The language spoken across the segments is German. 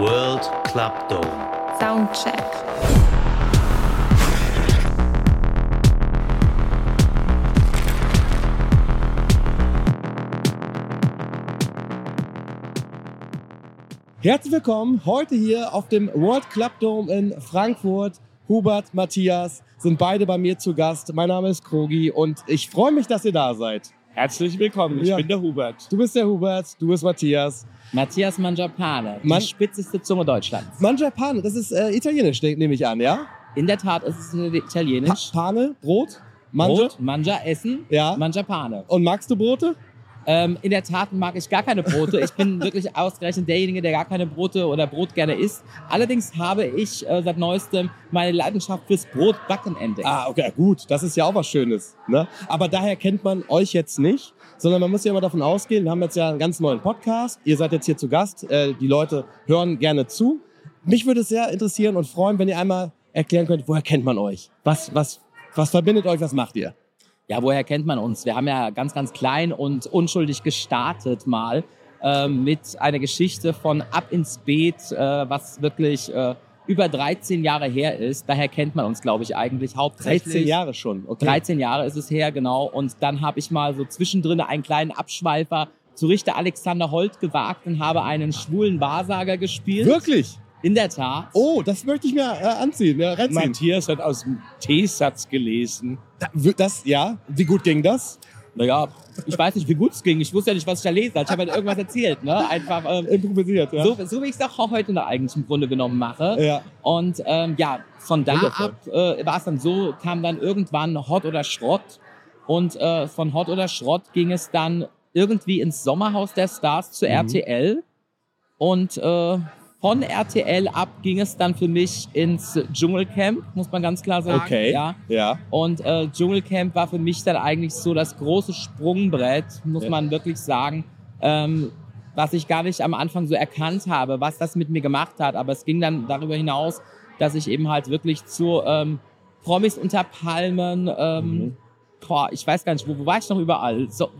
World Club Dome. Soundcheck. Herzlich willkommen heute hier auf dem World Club Dome in Frankfurt. Hubert, Matthias sind beide bei mir zu Gast. Mein Name ist Krogi und ich freue mich, dass ihr da seid. Herzlich willkommen, ich Ja. bin der Hubert. Du bist der Hubert, du bist Matthias. Matthias Mangiapane, Man- die spitzeste Zunge Deutschlands. Mangiapane, das ist äh, italienisch, ne- nehme ich an, ja? In der Tat ist es Pa italienisch. Pane, Brot, Manja. Brot, Manja, Essen, Ja. Mangiapane. Und magst du Brote? Ähm, in der Tat mag ich gar keine Brote. Ich bin wirklich ausgerechnet derjenige, der gar keine Brote oder Brot gerne isst. Allerdings habe ich äh, seit neuestem meine Leidenschaft fürs Brotbacken entdeckt. Ah, okay, gut, das ist ja auch was Schönes. Ne? Aber daher kennt man euch jetzt nicht, sondern man muss ja immer davon ausgehen, wir haben jetzt ja einen ganz neuen Podcast, ihr seid jetzt hier zu Gast, äh, die Leute hören gerne zu. Mich würde es sehr interessieren und freuen, wenn ihr einmal erklären könnt, woher kennt man euch? Was, was, was verbindet euch, was macht ihr? Ja, woher kennt man uns? Wir haben ja ganz, ganz klein und unschuldig gestartet mal ähm, mit einer Geschichte von Ab ins Beet, äh, was wirklich äh, über 13 Jahre her ist. Daher kennt man uns, glaube ich, eigentlich hauptsächlich. 13 Jahre schon, okay. 13 Jahre ist es her, genau. Und dann habe ich mal so zwischendrin einen kleinen Abschweifer zu Richter Alexander Holt gewagt und habe einen schwulen Wahrsager gespielt. Wirklich? In der Tat. Oh, das möchte ich mir äh, anziehen, ja, reinziehen. Matthias hat aus dem T-Satz gelesen. Das, ja, wie gut ging das? Naja, ich weiß nicht, wie gut es ging. Ich wusste ja nicht, was ich da lese. Ich habe halt irgendwas erzählt. Ne? Einfach ähm, Improvisiert, ja. so, so wie ich es auch heute noch eigentlich im Grunde genommen mache. Ja. Und ähm, ja, von da Wundervoll. ab äh, war es dann so, kam dann irgendwann Hot oder Schrott. Und äh, von Hot oder Schrott ging es dann irgendwie ins Sommerhaus der Stars zu Mhm. RTL. Und äh, von RTL ab ging es dann für mich ins Dschungelcamp, muss man ganz klar sagen. Okay. Ja. Ja. Und äh, Dschungelcamp war für mich dann eigentlich so das große Sprungbrett, muss Ja. man wirklich sagen, ähm, was ich gar nicht am Anfang so erkannt habe, was das mit mir gemacht hat. Aber es ging dann darüber hinaus, dass ich eben halt wirklich zu ähm, Promis unter Palmen, ähm, Mhm. boah, ich weiß gar nicht, wo, wo war ich noch überall? So,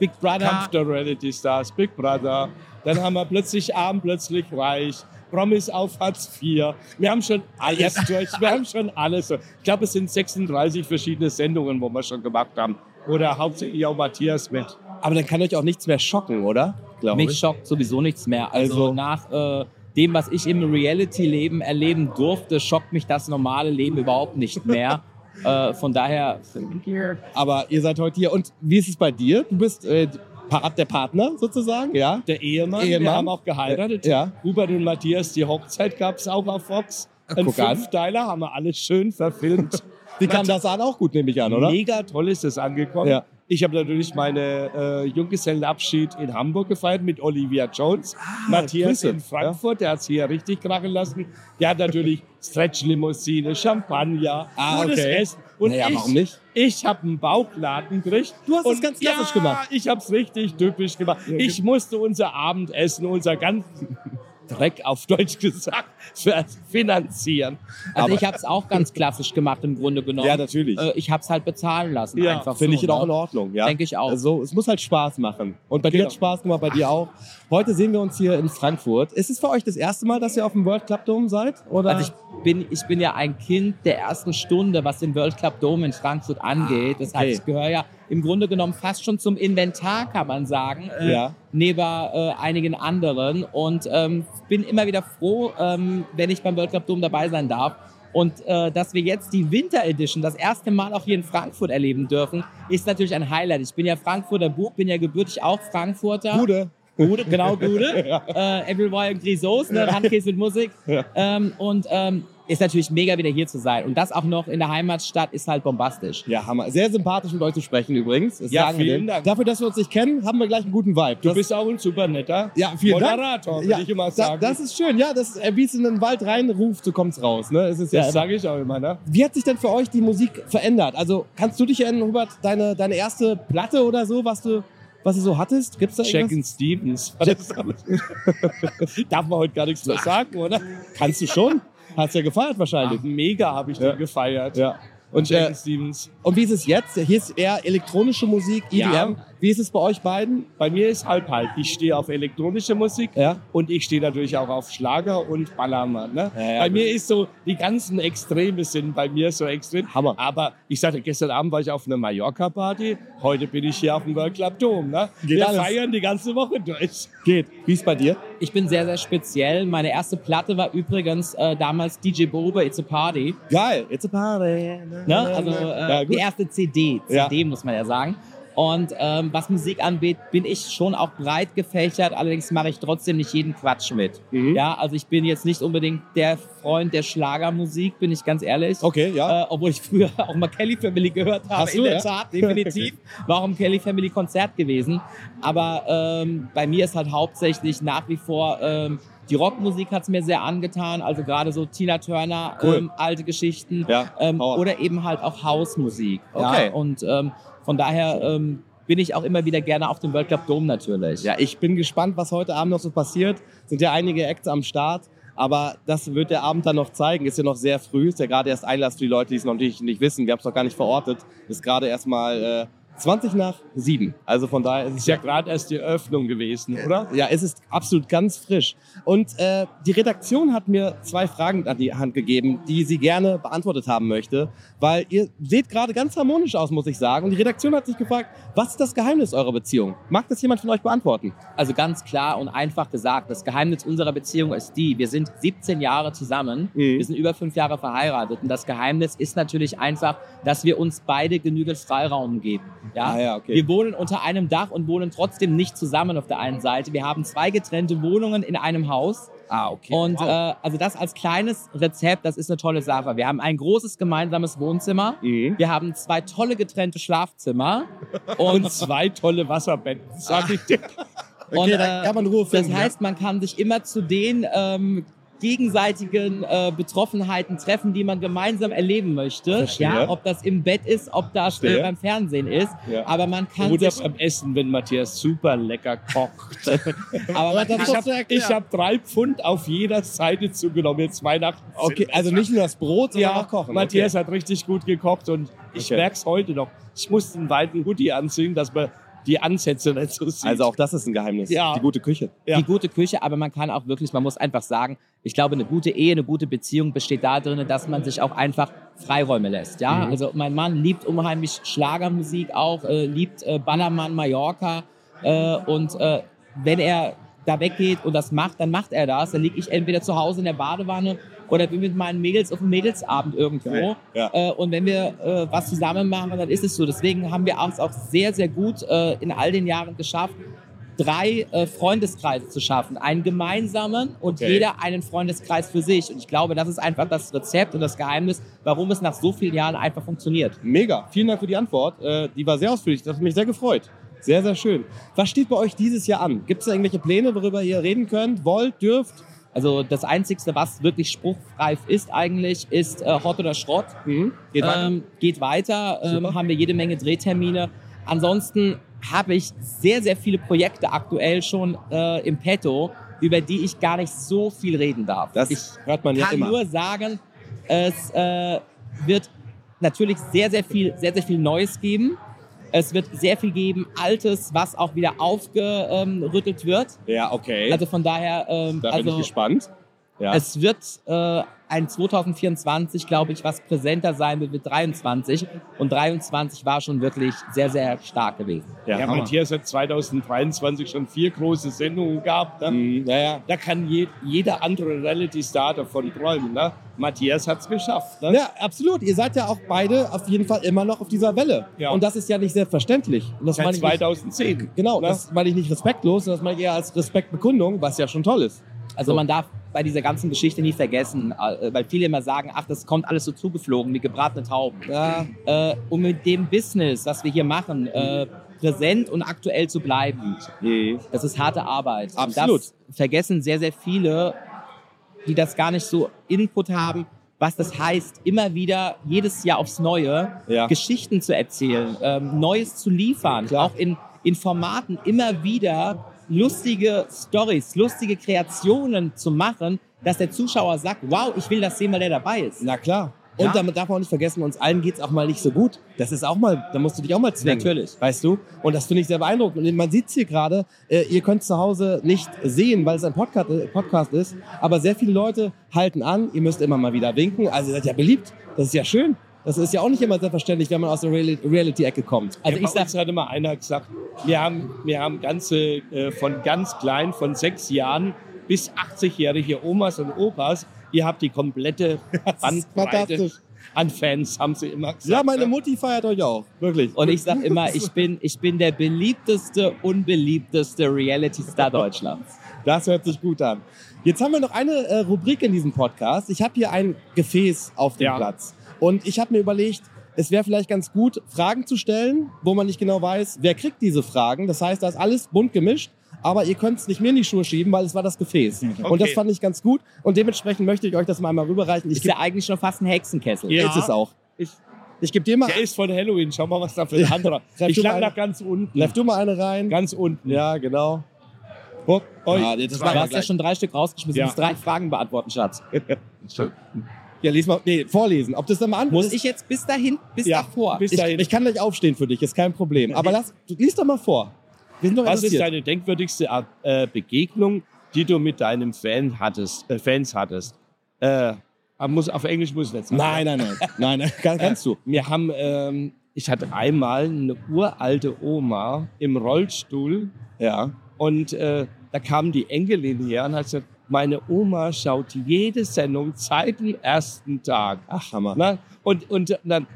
Big Brother. Kampf der Reality Stars, Big Brother. Dann haben wir plötzlich arm, plötzlich reich. Promis auf Hartz IV. Wir haben schon alles durch. Wir haben schon alles. Ich glaube, es sind 36 verschiedene Sendungen, wo wir schon gemacht haben. Oder hauptsächlich auch Matthias mit. Aber dann kann euch auch nichts mehr schocken, oder? Glaube Mich ich. schockt sowieso nichts mehr. Also, Also- nach äh, dem, was ich im Reality-Leben erleben durfte, schockt mich das normale Leben überhaupt nicht mehr. äh, von daher, Aber ihr seid heute hier. Und wie ist es bei dir? Du bist äh, der Partner sozusagen, ja? Der Ehemann, Ehemann. wir haben auch geheiratet. Ja. Hubert und Matthias, die Hochzeit gab es auch auf Fox. Ein guck an. Fünfteiler haben wir alles schön verfilmt. Die kam das an auch gut, nehme ich an, oder? Mega toll ist das angekommen. Ja. Ich habe natürlich meine äh, Junggesellenabschied in Hamburg gefeiert mit Olivia Jones. Matthias Ah, Grüße. in Frankfurt, der hat sie ja richtig krachen lassen. Der hat natürlich Stretch-Limousine, Champagner, Ah, gutes okay. Essen. Und Naja, ich, warum nicht? Ich habe einen Bauchladen gekriegt. Du hast es ganz klassisch ja, gemacht. ich habe es richtig typisch gemacht. Ich musste unser Abendessen, unser ganzen Dreck auf Deutsch gesagt, finanzieren. also Aber- ich habe es auch ganz klassisch gemacht im Grunde genommen. Ja, natürlich. Äh, ich habe es halt bezahlen lassen. Ja, einfach Finde so, ich auch ne? in Ordnung, ja. Denke ich auch. Also, es muss halt Spaß machen. Und bei dir Genau. hat Spaß gemacht, bei dir auch. Heute sehen wir uns hier in Frankfurt. Ist es für euch das erste Mal, dass ihr auf dem World Club Dome seid? Oder? Also ich bin, ich bin ja ein Kind der ersten Stunde, was den World Club Dome in Frankfurt angeht. Das heißt, okay. ich gehöre ja im Grunde genommen fast schon zum Inventar, kann man sagen. äh, Ja. Neben äh, einigen anderen. Und ähm, bin immer wieder froh, ähm, wenn ich beim World Club Dome dabei sein darf. Und äh, dass wir jetzt die Winter Edition das erste Mal auch hier in Frankfurt erleben dürfen, ist natürlich ein Highlight. Ich bin ja Frankfurter Bub, bin ja gebürtig auch Frankfurter. Gude. Gude, genau, Gude. äh, Everywhere Grisos, ne, Handkäse mit Musik. Ja. Ähm, und ähm, ist natürlich mega wieder hier zu sein. Und das auch noch in der Heimatstadt ist halt bombastisch. Ja, Hammer. Sehr sympathisch mit euch zu sprechen übrigens. Das Ja, vielen. Dank. Dafür, dass wir uns nicht kennen, haben wir gleich einen guten Vibe. Du Das- bist auch ein super netter ja, vielen Moderator, Dank. würde ich immer da, sagen. das ist schön. Ja, das, äh, wie es in den Wald reinruft, so kommt's raus. Ne? Es ist ja, das sage ich auch immer. Ne? Wie hat sich denn für euch die Musik verändert? Also kannst du dich erinnern, Hubert, deine, deine erste Platte oder so, was du, was du so hattest? Gibt's da Jack irgendwas? and Stevens. Darf man heute gar nichts mehr sagen, oder? Kannst du schon? Hast ja gefeiert wahrscheinlich. Ach, mega habe ich Ja. den gefeiert. Ja. Und Und, Jack äh, und wie ist es jetzt? Hier ist eher elektronische Musik, EDM. Ja. Wie ist es bei euch beiden? Bei mir ist halb halb. Ich stehe auf elektronische Musik Ja. und ich stehe natürlich auch auf Schlager und Ballermann. Ne? Ja, ja, bei mir ist so, die ganzen Extreme sind bei mir so extrem. Hammer. Aber ich sagte, gestern Abend war ich auf einer Mallorca-Party, heute bin ich hier auf dem World Club Dome. Ne? Geht Wir alles. feiern die ganze Woche durch. Geht. Wie ist bei dir? Ich bin sehr, sehr speziell. Meine erste Platte war übrigens äh, damals DJ Boba It's a Party. Geil. It's a party. Ne? Also äh, die erste CD, Ja. CD muss man ja sagen. Und ähm, was Musik angeht, bin ich schon auch breit gefächert, allerdings mache ich trotzdem nicht jeden Quatsch mit. Mhm. Ja, also ich bin jetzt nicht unbedingt der Freund der Schlagermusik, bin ich ganz ehrlich. Okay, ja. Äh, obwohl ich früher auch mal Kelly Family gehört habe, Hast in du, der ja? Tat, definitiv. War auch im Kelly Family Konzert gewesen. Aber ähm, bei mir ist halt hauptsächlich nach wie vor ähm, die Rockmusik hat es mir sehr angetan, also gerade so Tina Turner, Cool. ähm, alte Geschichten Ja, ähm, oder eben halt auch Hausmusik. Okay. Ja? Und ähm, von daher ähm, bin ich auch immer wieder gerne auf dem World Club Dome natürlich. Ja, ich bin gespannt, was heute Abend noch so passiert. Sind ja einige Acts am Start. Aber das wird der Abend dann noch zeigen. Ist ja noch sehr früh. Ist ja gerade erst Einlass für die Leute, die es noch nicht, nicht wissen. Wir haben es noch gar nicht verortet. Ist gerade erst mal äh, 20 nach 7. Also von daher ist es Ist ja gerade erst die Eröffnung gewesen, oder? Ja, es ist absolut ganz frisch. Und äh, die Redaktion hat mir zwei Fragen an die Hand gegeben, die sie gerne beantwortet haben möchte, weil ihr seht gerade ganz harmonisch aus, muss ich sagen. Und die Redaktion hat sich gefragt, was ist das Geheimnis eurer Beziehung? Mag das jemand von euch beantworten? Also ganz klar und einfach gesagt, das Geheimnis unserer Beziehung ist die, wir sind 17 Jahre zusammen, Mhm. wir sind über fünf Jahre verheiratet und das Geheimnis ist natürlich einfach, dass wir uns beide genügend Freiraum geben. Ja? Ah ja, okay. Wir wohnen unter einem Dach und wohnen trotzdem nicht zusammen auf der einen Seite. Wir haben zwei getrennte Wohnungen in einem Haus. Ah, okay. Und äh, also das als kleines Rezept, das ist eine tolle Sache. Wir haben ein großes gemeinsames Wohnzimmer. Mhm. Wir haben zwei tolle getrennte Schlafzimmer. Und zwei tolle Wasserbetten, sag ich dir. Okay, und, äh, kann man Ruhe das finden. heißt, man kann sich immer zu den ähm, gegenseitigen äh, Betroffenheiten treffen, die man gemeinsam erleben möchte. Verstehe. Ja, ob das im Bett ist, ob das Verstehe. beim Fernsehen ist. Ja. Aber man kann Oder sich, beim Essen, wenn Matthias super lecker kocht. aber man das kann, Ich habe hab drei Pfund auf jeder Seite zugenommen. Jetzt Weihnachten. okay, also nicht nur das Brot, sondern Ja, auch kochen. Matthias okay. hat richtig gut gekocht und ich Okay. merk's heute noch. Ich musste einen weiten Hoodie anziehen, dass man die Ansätze so sieht. Also auch das ist ein Geheimnis. Ja. Die gute Küche. Ja. die gute Küche, aber man kann auch wirklich, man muss einfach sagen, ich glaube, eine gute Ehe, eine gute Beziehung besteht darin, dass man sich auch einfach Freiräume lässt. Ja, Mhm. also mein Mann liebt unheimlich Schlagermusik auch, äh, liebt äh, Ballermann, Mallorca äh, und äh, wenn er da weggeht und das macht, dann macht er das. Dann liege ich entweder zu Hause in der Badewanne oder bin mit meinen Mädels auf einem Mädelsabend irgendwo. Ja. Äh, und wenn wir äh, was zusammen machen, dann ist es so. Deswegen haben wir es auch sehr, sehr gut äh, in all den Jahren geschafft, drei äh, Freundeskreise zu schaffen. Einen gemeinsamen und Okay. jeder einen Freundeskreis für sich. Und ich glaube, das ist einfach das Rezept und das Geheimnis, warum es nach so vielen Jahren einfach funktioniert. Mega. Vielen Dank für die Antwort. Äh, die war sehr ausführlich. Das hat mich sehr gefreut. Sehr, sehr schön. Was steht bei euch dieses Jahr an? Gibt es da irgendwelche Pläne, worüber ihr reden könnt, wollt, dürft? Also das Einzigste, was wirklich spruchreif ist eigentlich, ist äh, Hot oder Schrott. Mhm. Geht weiter. Ähm, geht weiter, ähm, haben wir jede Menge Drehtermine. Ansonsten habe ich sehr, sehr viele Projekte aktuell schon äh, im Petto, über die ich gar nicht so viel reden darf. Das ich hört man ja kann immer. nur sagen, es äh, wird natürlich sehr, sehr viel, sehr, sehr viel Neues geben. Es wird sehr viel geben, Altes, was auch wieder aufgerüttelt wird. ja, okay. Also von daher, ähm, da bin ich also gespannt. Ja. es wird äh, ein 2024, glaube ich, was präsenter sein wird mit 23. Und 23 war schon wirklich sehr, sehr stark gewesen. ja, ja. Matthias hat 2023 schon vier große Sendungen gehabt. Ne? Mhm, ja, ja. Da kann je, jeder andere Reality-Star davon träumen. Ne? Matthias hat's geschafft. Ne? Ja, absolut. Ihr seid ja auch beide auf jeden Fall immer noch auf dieser Welle. Ja. Und das ist ja nicht selbstverständlich. Und das Seit meine ich nicht, 2010. genau, Ne? das meine ich nicht respektlos, sondern das meine ich eher als Respektbekundung, was ja schon toll ist. Also So. man darf bei dieser ganzen Geschichte nie vergessen, äh, weil viele immer sagen, ach, das kommt alles so zugeflogen wie gebratene Tauben. Ja, Äh, um mit dem Business, was wir hier machen, äh, präsent und aktuell zu bleiben, das ist harte Arbeit. Absolut. Und das vergessen sehr, sehr viele, die das gar nicht so Input haben, was das heißt, immer wieder jedes Jahr aufs Neue Ja. Geschichten zu erzählen, ähm, Neues zu liefern, Klar. auch in, in Formaten immer wieder lustige Stories, lustige Kreationen zu machen, dass der Zuschauer sagt, wow, ich will das sehen, weil der dabei ist. na klar. Und Ja. damit darf man auch nicht vergessen, uns allen geht's auch mal nicht so gut. Das ist auch mal, da musst du dich auch mal zwingen. Natürlich. Weißt du? Und das finde ich sehr beeindruckend. Und man sieht's hier gerade, äh, ihr könnt zu Hause nicht sehen, weil es ein Podcast, äh, Podcast ist, aber sehr viele Leute halten an, ihr müsst immer mal wieder winken. Also ihr seid ja beliebt. Das ist ja schön. Das ist ja auch nicht immer selbstverständlich, wenn man aus der Reali- Reality-Ecke kommt. Also ja, ich sag, uns hat immer einer gesagt, wir haben, wir haben ganze, äh, von ganz klein, von sechs Jahren bis 80-jährige Omas und Opas, ihr habt die komplette Bandbreite an Fans, haben sie immer gesagt. Ja, meine ne? Mutti feiert euch auch. Wirklich. und ich sag immer, ich bin, ich bin der beliebteste, unbeliebteste Reality-Star Deutschlands. Das hört sich gut an. Jetzt haben wir noch eine äh, Rubrik in diesem Podcast. Ich habe hier ein Gefäß auf dem Ja. Platz. Und ich habe mir überlegt, es wäre vielleicht ganz gut, Fragen zu stellen, wo man nicht genau weiß, wer kriegt diese Fragen. Das heißt, da ist alles bunt gemischt. Aber ihr könnt es nicht mir in die Schuhe schieben, weil es war das Gefäß. Und Okay. das fand ich ganz gut. Und dementsprechend möchte ich euch das mal einmal rüberreichen. Ich Ist ja eigentlich schon fast ein Hexenkessel. Ja. ist es auch. Ich, Ich gebe dir mal, der ist von Halloween, schau mal, was da für ein anderer. Ich du lag mal nach eine- ganz unten. greif du mal eine rein. Ganz unten. Ja, genau. Guck, oi. Ja, das Du machen wir hast ja schon drei Stück rausgeschmissen. Ja. Du musst drei Fragen beantworten, Schatz. Ja, lies mal, nee, vorlesen. Ob das dann mal an Muss ich jetzt bis dahin, bis Ja, davor? bis Ich, dahin. ich kann gleich aufstehen für dich, ist kein Problem. Aber lass, du liest doch mal vor. Was ist deine denkwürdigste äh, Begegnung, die du mit deinem Fan hattest, äh, Fans hattest? Äh, muss, auf Englisch muss ich nicht sagen. Nein, nein, nein. Nein, nein, kann, kannst du. Wir haben, ähm, ich hatte einmal eine uralte Oma im Rollstuhl Ja. und äh, da kam die Enkelin her und hat gesagt, meine Oma schaut jede Sendung seit dem ersten Tag. Ach, Hammer. Na, und, und dann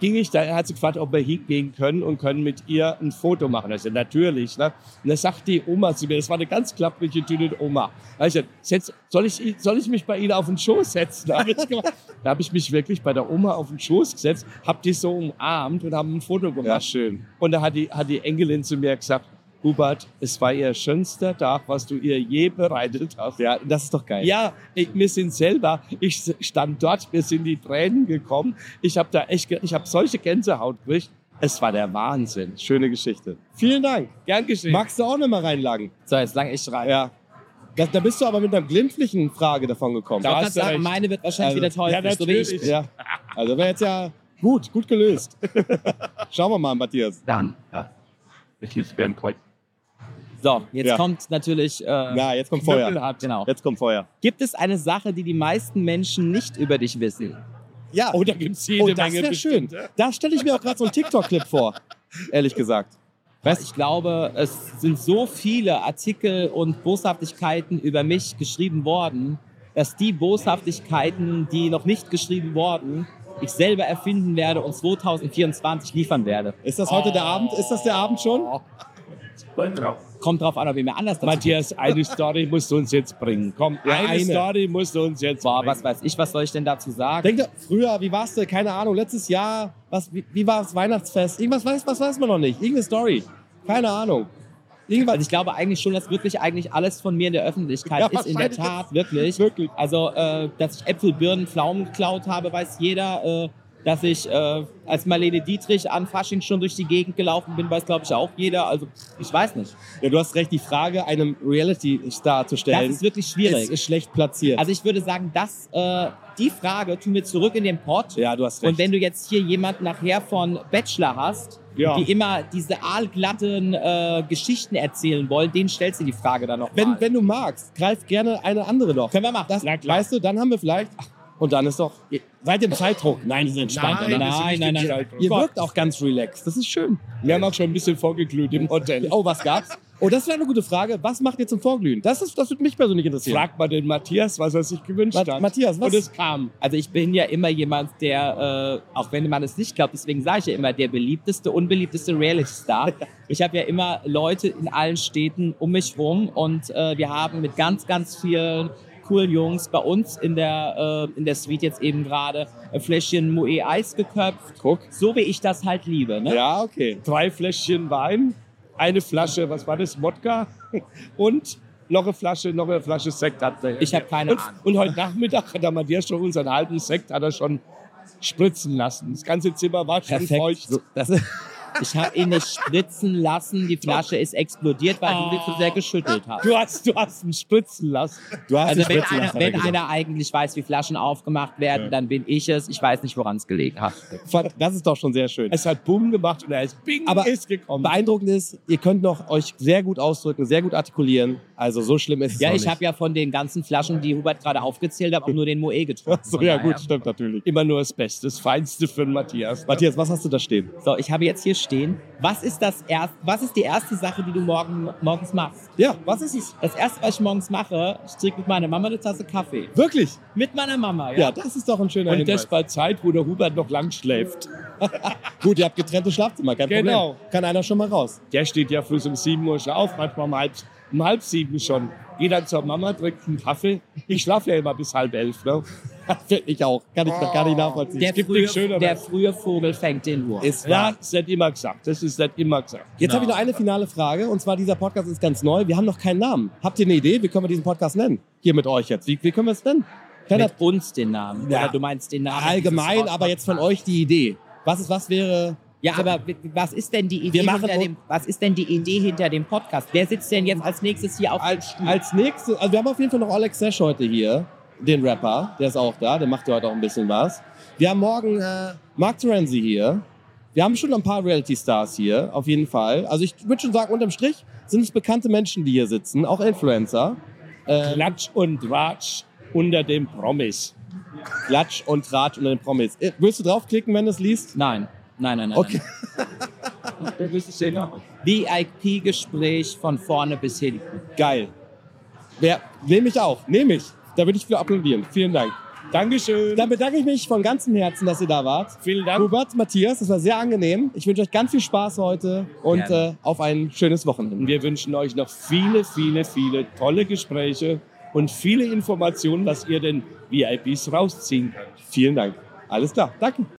ging ich da, er hat sie gefragt, ob wir hingehen können und können mit ihr ein Foto machen. Also natürlich. Ne? Und dann sagt die Oma zu mir, das war eine ganz klapprige, dünne Oma. Hab gesagt, setz, soll, ich, soll ich mich bei Ihnen auf den Schoß setzen? Da habe ich, gemacht. Da hab ich mich wirklich bei der Oma auf den Schoß gesetzt, habe die so umarmt und haben ein Foto gemacht. Ja, schön. Und da hat die, hat die Enkelin zu mir gesagt, Hubert, es war ihr schönster Tag, was du ihr je bereitet hast. Ja, das ist doch geil. Ja, ich, wir sind selber, ich stand dort, mir sind die Tränen gekommen. Ich habe da echt, ich habe solche Gänsehaut gekriegt. Es war der Wahnsinn. Schöne Geschichte. Vielen Dank. Gern geschehen. Magst du auch noch mal reinlagen? So, jetzt lang ich rein. Ja. Da, da bist du aber mit einer glimpflichen Frage davon gekommen. Ich Da du sagen, recht. meine wird wahrscheinlich Also, wieder teuflisch, ja, so wie ich. natürlich. Ja. Also wäre jetzt ja gut, gut gelöst. Schauen wir mal, Matthias. it has been quite So, jetzt Ja. kommt natürlich. Äh, Na, jetzt kommt Feuer. Genau. Jetzt kommt Feuer. Gibt es eine Sache, die die meisten Menschen nicht über dich wissen? Ja. Oh, da gibt's jede Oh, das Menge wäre schön. ja. Da stelle ich mir auch gerade so einen TikTok-Clip vor. Ehrlich gesagt. Weißt, ich glaube, es sind so viele Artikel und Boshaftigkeiten über mich geschrieben worden, dass die Boshaftigkeiten, die noch nicht geschrieben wurden, ich selber erfinden werde und 2024 liefern werde. Ist das heute der Abend? Ist das der Abend schon? Kommt drauf an, ob ihr mir anders dazu Matthias, eine Story musst du uns jetzt bringen. Komm, Ja, eine, eine. Story musst du uns jetzt Boah, bringen. was weiß ich, was soll ich denn dazu sagen? Denk doch, früher, wie war's denn? Keine Ahnung, letztes Jahr, was, wie, wie war das Weihnachtsfest? Irgendwas weiß, was weiß man noch nicht. Irgendeine Story. Keine Ahnung. Irgendwas. Also ich glaube eigentlich schon, dass wirklich eigentlich alles von mir in der Öffentlichkeit Ja, ist. In der Tat, wirklich. Wirklich. Also, äh, dass ich Äpfel, Birnen, Pflaumen geklaut habe, weiß jeder. Äh, dass ich äh, als Marlene Dietrich an Fasching schon durch die Gegend gelaufen bin, weiß glaube ich auch jeder. Also ich weiß nicht. Ja, du hast recht, die Frage, einem Reality-Star zu stellen, Das ist wirklich schwierig. ist, ist schlecht platziert. Also ich würde sagen, dass äh, die Frage tun wir zurück in den Pott. ja, du hast recht. Und wenn du jetzt hier jemanden nachher von Bachelor hast, Ja. die immer diese aalglatten äh, Geschichten erzählen wollen, denen stellst du die Frage dann noch wenn, wenn du magst, greif gerne eine andere noch. Können wir machen. Das, weißt du, dann haben wir vielleicht. Ach, und dann ist doch. Seid ihr im Zeitdruck? Nein, sind entspannt, Nein, ist Nein, nein, nein. Zeitdruck. Ihr wirkt auch ganz relaxed. Das ist schön. Wir haben auch schon ein bisschen vorgeglüht im Hotel. Oh, was gab's? Oh, das wäre eine gute Frage. Was macht ihr zum Vorglühen? Das, ist, das würde mich persönlich interessieren. Frag mal den Matthias, was er sich gewünscht hat. Matthias, was- Und es kam. Also ich bin ja immer jemand, der, äh, auch wenn man es nicht glaubt, deswegen sage ich ja immer, der beliebteste, unbeliebteste Reality-Star. Ich habe ja immer Leute in allen Städten um mich rum und äh, wir haben mit ganz, ganz vielen coolen Jungs bei uns in der, äh, in der Suite jetzt eben gerade ein Fläschchen Moe Eis geköpft. Guck. So wie ich das halt liebe. Ne? Ja, okay. Drei Fläschchen Wein, eine Flasche, was war das, Wodka und noch eine Flasche, noch eine Flasche Sekt hat er. Ich habe keine und, Ahnung. und heute Nachmittag hat der Matthias schon unseren halben Sekt hat er schon spritzen lassen. Das ganze Zimmer war schon Perfekt. feucht. So, das ist Ich habe ihn nicht spritzen lassen. Die Flasche ist explodiert, weil du sie zu sehr geschüttelt hast. Du hast, du hast ihn spritzen lassen. Du hast Also die wenn, Spritze einer, lassen, wenn er einer eigentlich weiß, wie Flaschen aufgemacht werden, dann bin ich es. Ich weiß nicht, woran es gelegen hat. Das ist doch schon sehr schön. Es hat Bumm gemacht und er ist Bing Aber ist gekommen. Beeindruckend ist, ihr könnt noch euch sehr gut ausdrücken, sehr gut artikulieren. Also so schlimm ist es Ja, ich habe ja von den ganzen Flaschen, die Hubert gerade aufgezählt hat, auch nur den Moe getrunken. so, ja gut, stimmt natürlich. Immer nur das Beste, das Feinste für den Matthias. Matthias, was hast du da stehen? So, ich habe jetzt hier stehen. Was ist das erst, Was ist die erste Sache, die du morgen, morgens machst? Ja, was ist es? Das erste, was ich morgens mache, ich trinke mit meiner Mama eine Tasse Kaffee. Wirklich? Mit meiner Mama, ja. Ja, das ist doch ein schöner Und Hinweis. das bei Zeit, wo der Hubert noch lang schläft. Gut, ihr habt getrennte Schlafzimmer, kein Genau. Problem. Kann einer schon mal raus. Der steht ja früh um 7 Uhr schon auf, manchmal um halb, um halb sieben schon. Geht dann zur Mama, trinkt einen Kaffee. Ich schlafe ja immer bis halb elf. Ne? ich auch. Kann ich doch gar nicht nachvollziehen. Der, gibt frühe, der frühe Vogel fängt den Wurm. ist Ja, wahr. das ist immer gesagt. Das ist immer gesagt. Jetzt habe ich noch eine finale Frage. Und zwar, dieser Podcast ist ganz neu. Wir haben noch keinen Namen. Habt ihr eine Idee? Wie können wir diesen Podcast nennen? Hier mit euch jetzt. Wie, wie können wir es nennen? Keiner, Mit uns den Namen. Ja. Oder du meinst den Namen. allgemein, aber jetzt von euch die Idee. Was ist, was wäre... Ja, aber was ist denn die Idee hinter dem, was ist denn die Idee hinter dem Podcast? Wer sitzt denn jetzt als nächstes hier auf dem Als, Stuhl? als nächstes, also wir haben auf jeden Fall noch Alex Sesh heute hier, den Rapper, der ist auch da, der macht ja heute auch ein bisschen was. Wir haben morgen äh, Mark Terenzi hier. Wir haben schon ein paar Reality-Stars hier, auf jeden Fall. Also ich würde schon sagen, unterm Strich sind es bekannte Menschen, die hier sitzen, auch Influencer. Äh, Klatsch und Ratsch unter dem Promis. Klatsch und Tratsch unter den Promis. Äh, Willst du draufklicken, wenn du es liest? Nein, nein, nein, nein. Okay. nein. VIP-Gespräch von vorne bis hinten. Geil. Wer, nehme ich auch, nehme ich. Da würde ich für applaudieren. Vielen Dank. Dankeschön. Dann bedanke ich mich von ganzem Herzen, dass ihr da wart. Vielen Dank. Hubert, Matthias, das war sehr angenehm. Ich wünsche euch ganz viel Spaß heute und äh, auf ein schönes Wochenende. wir wünschen euch noch viele, viele, viele tolle Gespräche und viele Informationen, was ihr den VIPs rausziehen könnt. Vielen Dank. Alles klar. Danke.